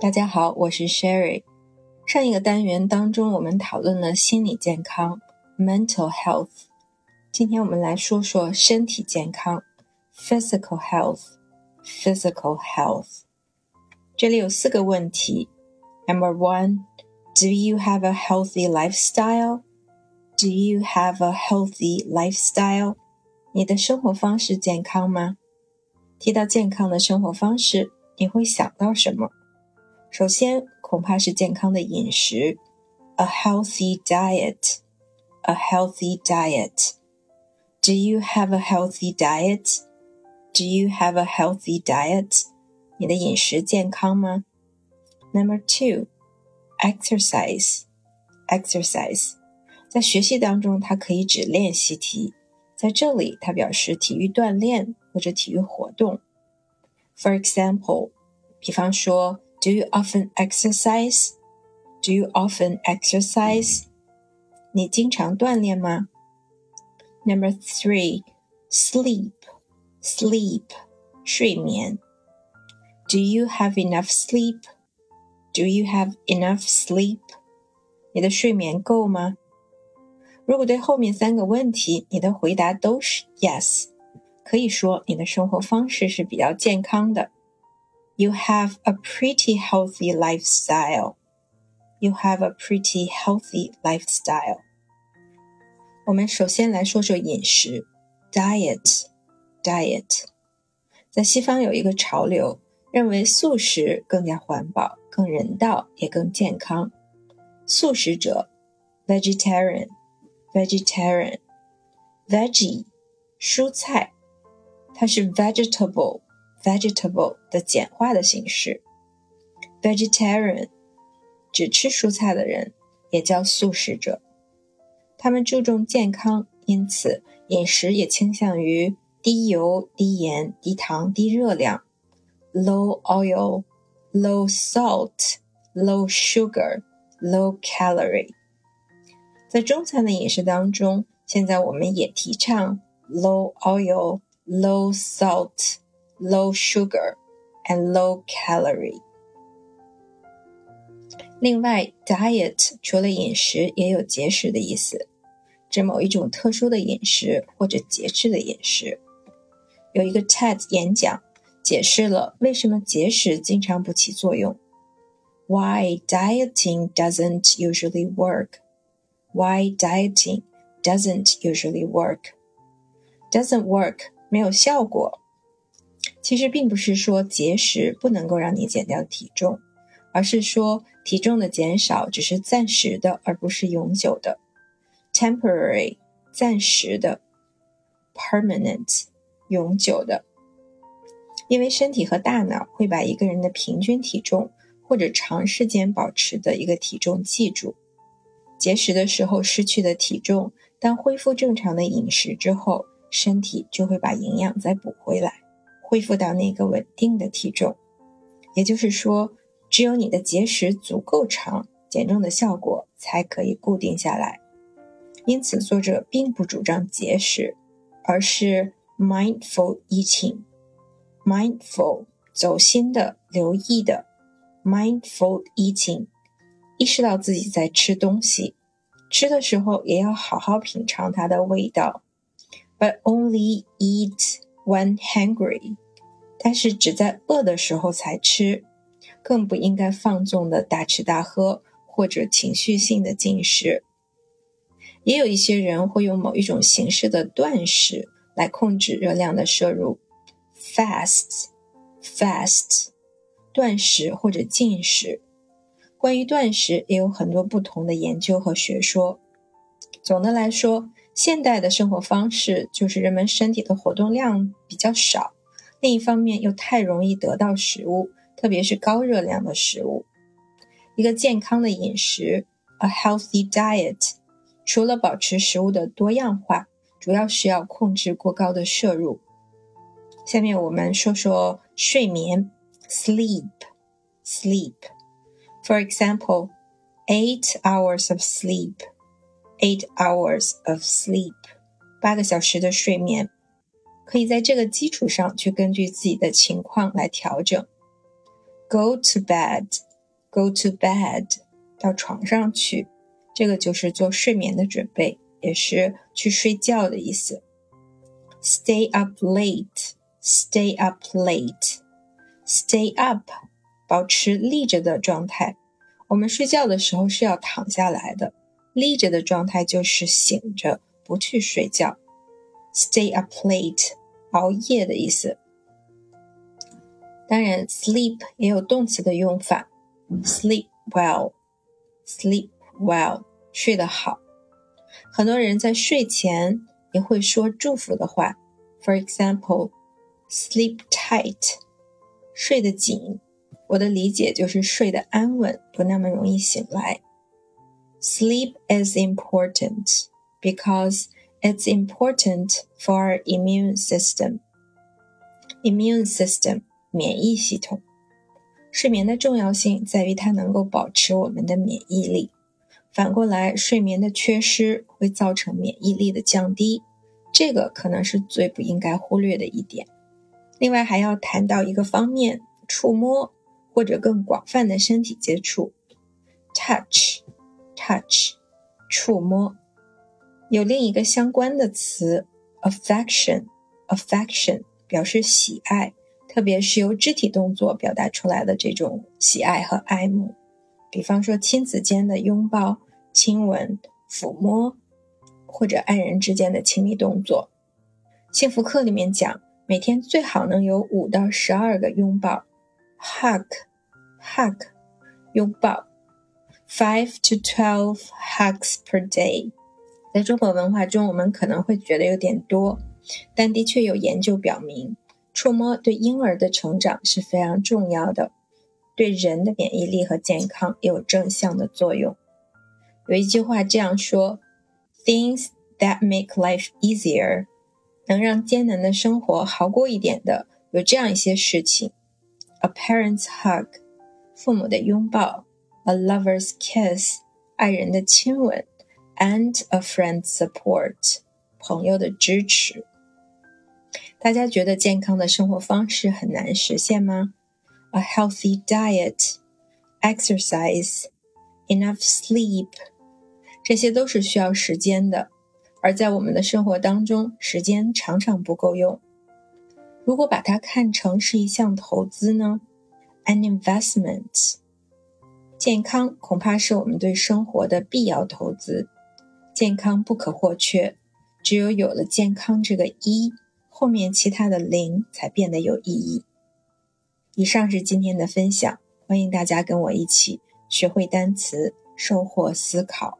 大家好，我是 Sherry。上一个单元当中，我们讨论了心理健康 （mental health）。今天我们来说说身体健康 （physical health）。physical health。这里有四个问题。Number one, do you have a healthy lifestyle? Do you have a healthy lifestyle? 你的生活方式健康吗？提到健康的生活方式，你会想到什么？首先，恐怕是健康的饮食，a healthy diet。a healthy diet. Do you have a healthy diet? Do you have a healthy diet? 你的饮食健康吗？Number two, exercise. Exercise. 在学习当中，它可以指练习题，在这里它表示体育锻炼或者体育活动。For example，比方说。 Do you often exercise? Do you often exercise? 你经常锻炼吗？Number three, sleep, sleep, 睡眠。Do you have enough sleep? Do you have enough sleep? 你的睡眠够吗？如果对后面三个问题你的回答都是 yes，可以说你的生活方式是比较健康的。 You have a pretty healthy lifestyle. You have a pretty healthy lifestyle. 我们首先来说说饮食，diet diet。在西方有一个潮流，认为素食更加环保、更人道，也更健康。素食者，vegetarian vegetarian veggie 蔬菜，它是 vegetable。 Vegetable 的简化的形式，vegetarian 只吃蔬菜的人也叫素食者。他们注重健康，因此饮食也倾向于低油、低盐、低糖、低热量，low oil、low salt、low sugar、low calorie。在中餐的饮食当中，现在我们也提倡 low oil、low salt。low sugar and low calorie。另外，diet 除了饮食，也有节食的意思，指某一种特殊的饮食或者节制的饮食。有一个 TED 演讲解释了为什么节食经常不起作用。Why dieting doesn't usually work? Why dieting doesn't usually work? Doesn't work 没有效果。 其实并不是说节食不能够让你减掉体重，而是说体重的减少只是暂时的，而不是永久的。temporary 暂时的，permanent 永久的。因为身体和大脑会把一个人的平均体重或者长时间保持的一个体重记住。节食的时候失去的体重，当恢复正常的饮食之后，身体就会把营养再补回来。恢复到那个稳定的体重，也就是说，只有你的节食足够长，减重的效果才可以固定下来。因此，作者并不主张节食，而是 mindful eating。mindful 走心的、留意的，mindful eating，意识到自己在吃东西，吃的时候也要好好品尝它的味道，but only eat。When hungry，但是只在饿的时候才吃，更不应该放纵的大吃大喝或者情绪性的进食。也有一些人会用某一种形式的断食来控制热量的摄入，fast，fast，断食或者禁食。关于断食也有很多不同的研究和学说。总的来说。现代的生活方式就是人们身体的活动量比较少，另一方面又太容易得到食物，特别是高热量的食物。一个健康的饮食，a healthy diet，除了保持食物的多样化，主要是要控制过高的摄入。下面我们说说睡眠，sleep，sleep。For example, eight hours of sleep. Eight hours of sleep，八个小时的睡眠，可以在这个基础上去根据自己的情况来调整。Go to bed go to bed，到床上去，这个就是做睡眠的准备，也是去睡觉的意思。Stay up late，stay up late，stay up，保持立着的状态。我们睡觉的时候是要躺下来的，立着的状态就是醒着，不去睡觉。Stay up late，熬夜的意思。当然，sleep 也有动词的用法，sleep well，sleep well，睡得好。很多人在睡前也会说祝福的话，for example，sleep tight，睡得紧。我的理解就是睡得安稳，不那么容易醒来。Sleep is important because it's important for our immune system. Immune system 免疫系统。睡眠的重要性在于它能够保持我们的免疫力。反过来，睡眠的缺失会造成免疫力的降低，这个可能是最不应该忽略的一点。另外，还要谈到一个方面：触摸或者更广泛的身体接触，touch touch，触摸。有另一个相关的词，affection，affection 表示喜爱。特别是由肢体动作表达出来的这种喜爱和爱慕，比方说亲子间的拥抱、亲吻、抚摸，或者爱人之间的亲密动作。幸福课里面讲，每天最好能有五到十二个拥抱，hug，hug，拥抱，five to twelve hugs per day。在中国文化中，我们可能会觉得有点多，但的确有研究表明。触摸对婴儿的成长是非常重要的，对人的免疫力和健康也有正向的作用。有一句话这样说：“Things that make life easier，能让艰难的生活好过一点的，有这样一些事情：a parent's hug，父母的拥抱；a lover's kiss，爱人的亲吻；and a friend's support，朋友的支持。”大家觉得健康的生活方式很难实现吗？A healthy diet, exercise, enough sleep，这些都是需要时间的。而在我们的生活当中，时间常常不够用。如果把它看成是一项投资呢？An investment。健康恐怕是我们对生活的必要投资。健康不可或缺，只有有了健康这个一。后面其他的零才变得有意义。以上是今天的分享，欢迎大家跟我一起学会单词，收获思考。